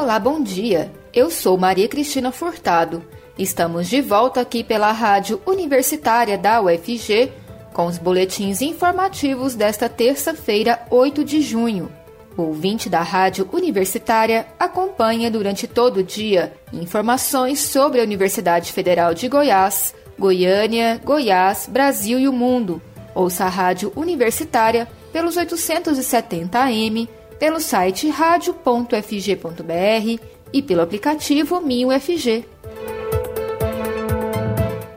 Olá, bom dia. Eu sou Maria Cristina Furtado. Estamos de volta aqui pela Rádio Universitária da UFG com os boletins informativos desta terça-feira, 8 de junho. O ouvinte da Rádio Universitária acompanha durante todo o dia informações sobre a Universidade Federal de Goiás, Goiânia, Goiás, Brasil e o mundo. Ouça a Rádio Universitária pelos 870 AM, pelo site radio.fg.br e pelo aplicativo MinUFG.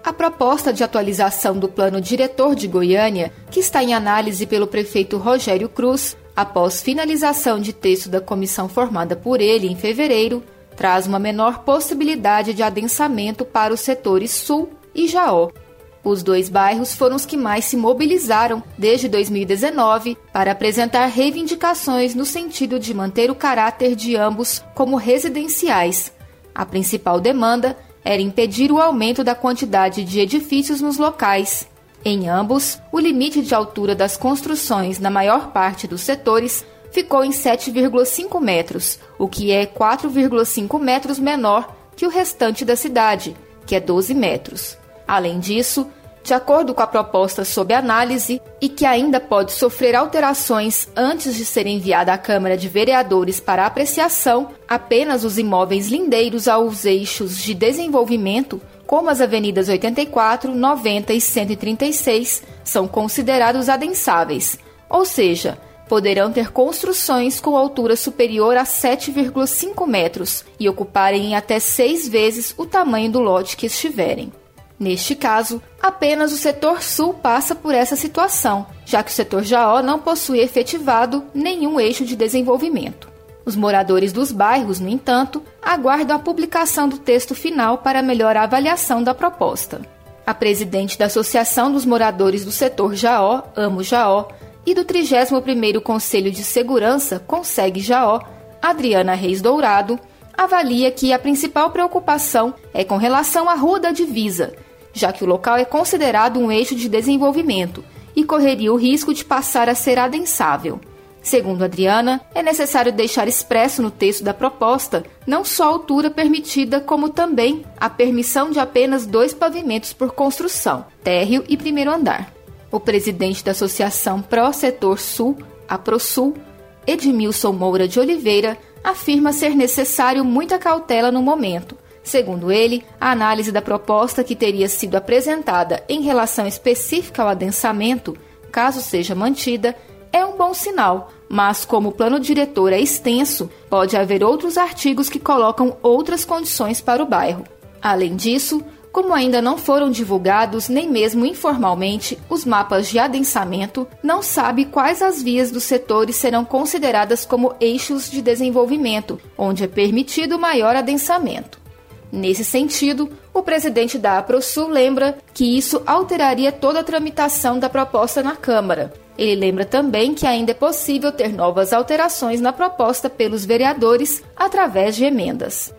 A proposta de atualização do Plano Diretor de Goiânia, que está em análise pelo prefeito Rogério Cruz, após finalização de texto da comissão formada por ele em fevereiro, traz uma menor possibilidade de adensamento para os setores Sul e Jaó, os dois bairros foram os que mais se mobilizaram desde 2019 para apresentar reivindicações no sentido de manter o caráter de ambos como residenciais. A principal demanda era impedir o aumento da quantidade de edifícios nos locais. Em ambos, o limite de altura das construções na maior parte dos setores ficou em 7,5 metros, o que é 4,5 metros menor que o restante da cidade, que é 12 metros. Além disso, de acordo com a proposta sob análise e que ainda pode sofrer alterações antes de ser enviada à Câmara de Vereadores para apreciação, apenas os imóveis lindeiros aos eixos de desenvolvimento, como as avenidas 84, 90 e 136, são considerados adensáveis, ou seja, poderão ter construções com altura superior a 7,5 metros e ocuparem até seis vezes o tamanho do lote que estiverem. Neste caso, apenas o setor sul passa por essa situação, já que o setor Jaó não possui efetivado nenhum eixo de desenvolvimento. Os moradores dos bairros, no entanto, aguardam a publicação do texto final para melhor avaliação da proposta. A presidente da Associação dos Moradores do Setor Jaó, Amo Jaó, e do 31º Conselho de Segurança, Consegue Jaó, Adriana Reis Dourado, avalia que a principal preocupação é com relação à Rua da Divisa, já que o local é considerado um eixo de desenvolvimento e correria o risco de passar a ser adensável. Segundo Adriana, é necessário deixar expresso no texto da proposta não só a altura permitida, como também a permissão de apenas dois pavimentos por construção, térreo e primeiro andar. O presidente da Associação Pró Setor Sul, a ProSul, Edmilson Moura de Oliveira, afirma ser necessário muita cautela no momento, Segundo ele, a análise da proposta que teria sido apresentada em relação específica ao adensamento, caso seja mantida, é um bom sinal, mas como o plano diretor é extenso, pode haver outros artigos que colocam outras condições para o bairro. Além disso, como ainda não foram divulgados, nem mesmo informalmente, os mapas de adensamento, não sabe quais as vias dos setores serão consideradas como eixos de desenvolvimento, onde é permitido maior adensamento. Nesse sentido, o presidente da APROSUL lembra que isso alteraria toda a tramitação da proposta na Câmara. Ele lembra também que ainda é possível ter novas alterações na proposta pelos vereadores através de emendas.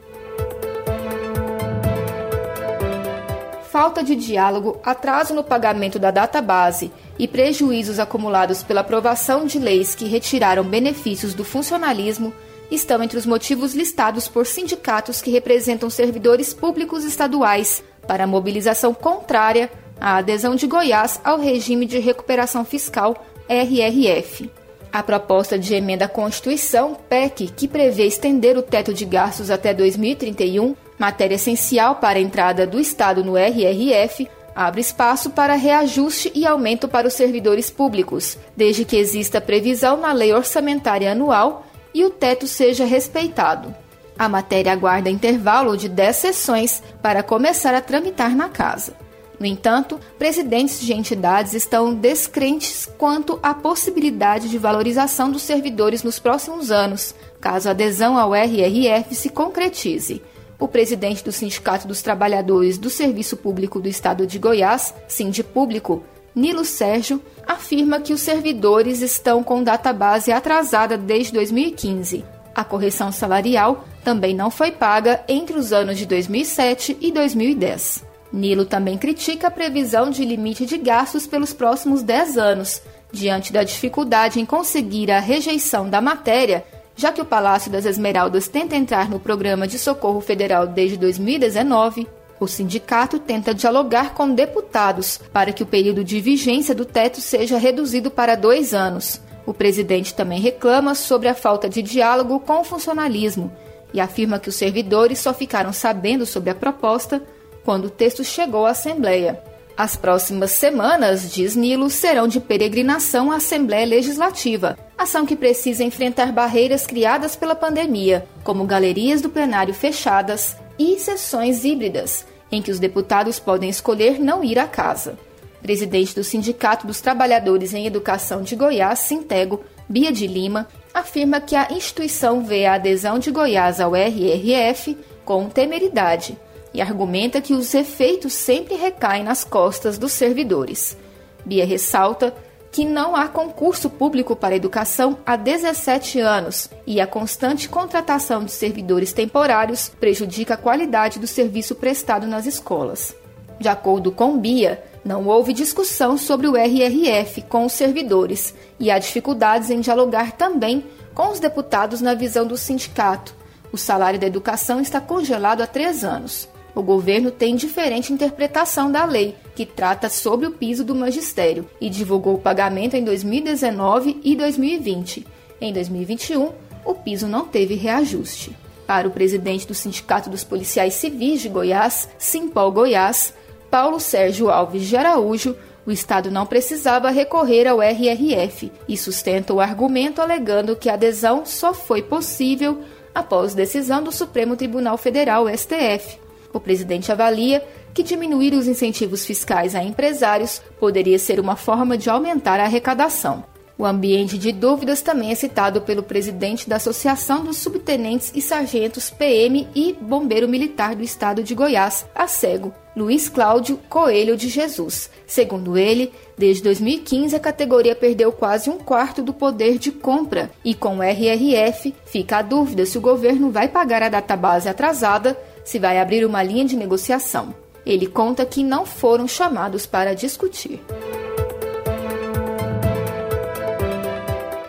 Falta de diálogo, atraso no pagamento da database e prejuízos acumulados pela aprovação de leis que retiraram benefícios do funcionalismo estão entre os motivos listados por sindicatos que representam servidores públicos estaduais para a mobilização contrária à adesão de Goiás ao regime de recuperação fiscal RRF. A proposta de emenda à Constituição, PEC, que prevê estender o teto de gastos até 2031, matéria essencial para a entrada do Estado no RRF, abre espaço para reajuste e aumento para os servidores públicos, desde que exista previsão na Lei Orçamentária Anual e o teto seja respeitado. A matéria aguarda intervalo de 10 sessões para começar a tramitar na casa. No entanto, presidentes de entidades estão descrentes quanto à possibilidade de valorização dos servidores nos próximos anos, caso a adesão ao RRF se concretize. O presidente do Sindicato dos Trabalhadores do Serviço Público do Estado de Goiás, Sindipúblico, Nilo Sérgio afirma que os servidores estão com database atrasada desde 2015. A correção salarial também não foi paga entre os anos de 2007 e 2010. Nilo também critica a previsão de limite de gastos pelos próximos 10 anos, diante da dificuldade em conseguir a rejeição da matéria já que o Palácio das Esmeraldas tenta entrar no programa de socorro federal desde 2019, o sindicato tenta dialogar com deputados para que o período de vigência do teto seja reduzido para dois anos. O presidente também reclama sobre a falta de diálogo com o funcionalismo e afirma que os servidores só ficaram sabendo sobre a proposta quando o texto chegou à Assembleia. As próximas semanas, diz Nilo, serão de peregrinação à Assembleia Legislativa, ação que precisa enfrentar barreiras criadas pela pandemia, como galerias do plenário fechadas e sessões híbridas, em que os deputados podem escolher não ir à casa. Presidente do Sindicato dos Trabalhadores em Educação de Goiás, Sintego, Bia de Lima, afirma que a instituição vê a adesão de Goiás ao RRF com temeridade e argumenta que os efeitos sempre recaem nas costas dos servidores. Bia ressalta que não há concurso público para educação há 17 anos e a constante contratação de servidores temporários prejudica a qualidade do serviço prestado nas escolas. De acordo com Bia, não houve discussão sobre o RRF com os servidores e há dificuldades em dialogar também com os deputados na visão do sindicato. O salário da educação está congelado há três anos. O governo tem diferente interpretação da lei, que trata sobre o piso do magistério, e divulgou o pagamento em 2019 e 2020. Em 2021, o piso não teve reajuste. Para o presidente do Sindicato dos Policiais Civis de Goiás, Simpol Goiás, Paulo Sérgio Alves de Araújo, o Estado não precisava recorrer ao RRF e sustenta o argumento alegando que a adesão só foi possível após decisão do Supremo Tribunal Federal, STF, o presidente avalia que diminuir os incentivos fiscais a empresários poderia ser uma forma de aumentar a arrecadação. O ambiente de dúvidas também é citado pelo presidente da Associação dos Subtenentes e Sargentos PM e Bombeiro Militar do Estado de Goiás, a SEGO, Luiz Cláudio Coelho de Jesus. Segundo ele, desde 2015 a categoria perdeu quase um quarto do poder de compra e com o RRF fica a dúvida se o governo vai pagar a database atrasada se vai abrir uma linha de negociação. Ele conta que não foram chamados para discutir.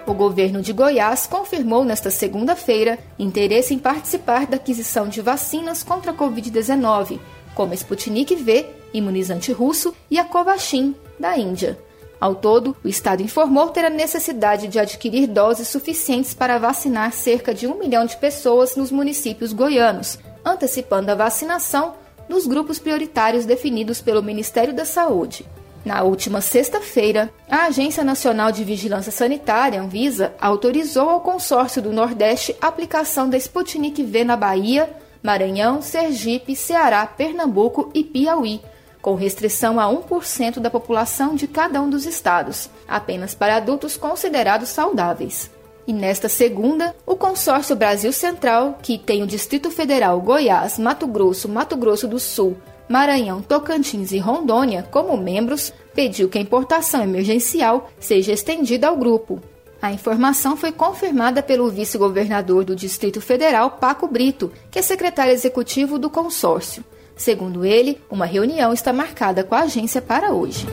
O governo de Goiás confirmou nesta segunda-feira interesse em participar da aquisição de vacinas contra a Covid-19, como Sputnik V, imunizante russo, e a Covaxin, da Índia. Ao todo, o Estado informou ter a necessidade de adquirir doses suficientes para vacinar cerca de um milhão de pessoas nos municípios goianos, antecipando a vacinação dos grupos prioritários definidos pelo Ministério da Saúde. Na última sexta-feira, a Agência Nacional de Vigilância Sanitária, Anvisa, autorizou ao consórcio do Nordeste a aplicação da Sputnik V na Bahia, Maranhão, Sergipe, Ceará, Pernambuco e Piauí, com restrição a 1% da população de cada um dos estados, apenas para adultos considerados saudáveis. E nesta segunda, o consórcio Brasil Central, que tem o Distrito Federal, Goiás, Mato Grosso, Mato Grosso do Sul, Maranhão, Tocantins e Rondônia como membros, pediu que a importação emergencial seja estendida ao grupo. A informação foi confirmada pelo vice-governador do Distrito Federal, Paco Brito, que é secretário executivo do consórcio. Segundo ele, uma reunião está marcada com a agência para hoje.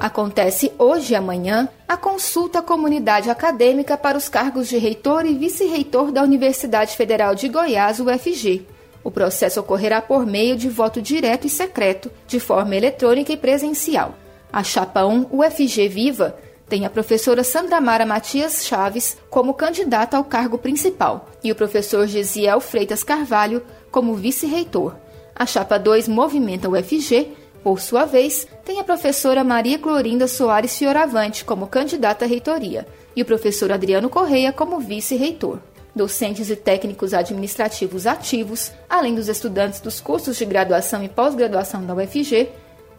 Acontece hoje e amanhã a consulta à comunidade acadêmica para os cargos de reitor e vice-reitor da Universidade Federal de Goiás, UFG. O processo ocorrerá por meio de voto direto e secreto, de forma eletrônica e presencial. A chapa 1 UFG Viva tem a professora Sandra Mara Matias Chaves como candidata ao cargo principal e o professor Gesiel Freitas Carvalho como vice-reitor. A chapa 2 Movimenta UFG por sua vez, tem a professora Maria Clorinda Soares Fioravante como candidata à reitoria e o professor Adriano Correia como vice-reitor. Docentes e técnicos administrativos ativos, além dos estudantes dos cursos de graduação e pós-graduação da UFG,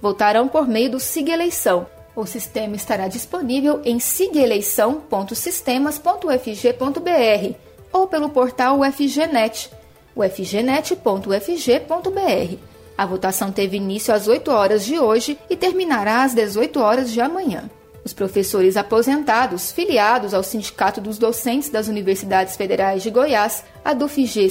votarão por meio do SIG Eleição. O sistema estará disponível em sigeleição.sistemas.ufg.br ou pelo portal UFGNet, ufgnet.ufg.br. A votação teve início às 8 horas de hoje e terminará às 18 horas de amanhã. Os professores aposentados, filiados ao Sindicato dos Docentes das Universidades Federais de Goiás, a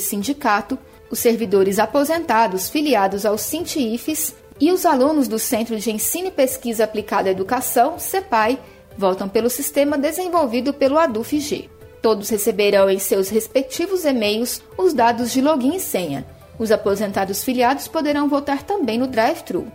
Sindicato, os servidores aposentados, filiados ao SINTIFES e os alunos do Centro de Ensino e Pesquisa Aplicada à Educação, CEPAI, voltam pelo sistema desenvolvido pelo ADUFG. Todos receberão em seus respectivos e-mails os dados de login e senha. Os aposentados filiados poderão votar também no drive-thru.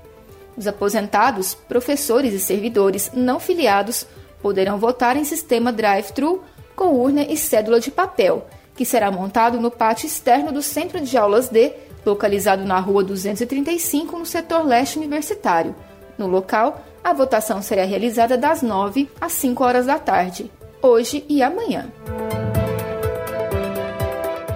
Os aposentados, professores e servidores não filiados poderão votar em sistema drive-thru com urna e cédula de papel, que será montado no pátio externo do Centro de Aulas D, localizado na Rua 235, no setor leste universitário. No local, a votação será realizada das 9 às 5 horas da tarde, hoje e amanhã.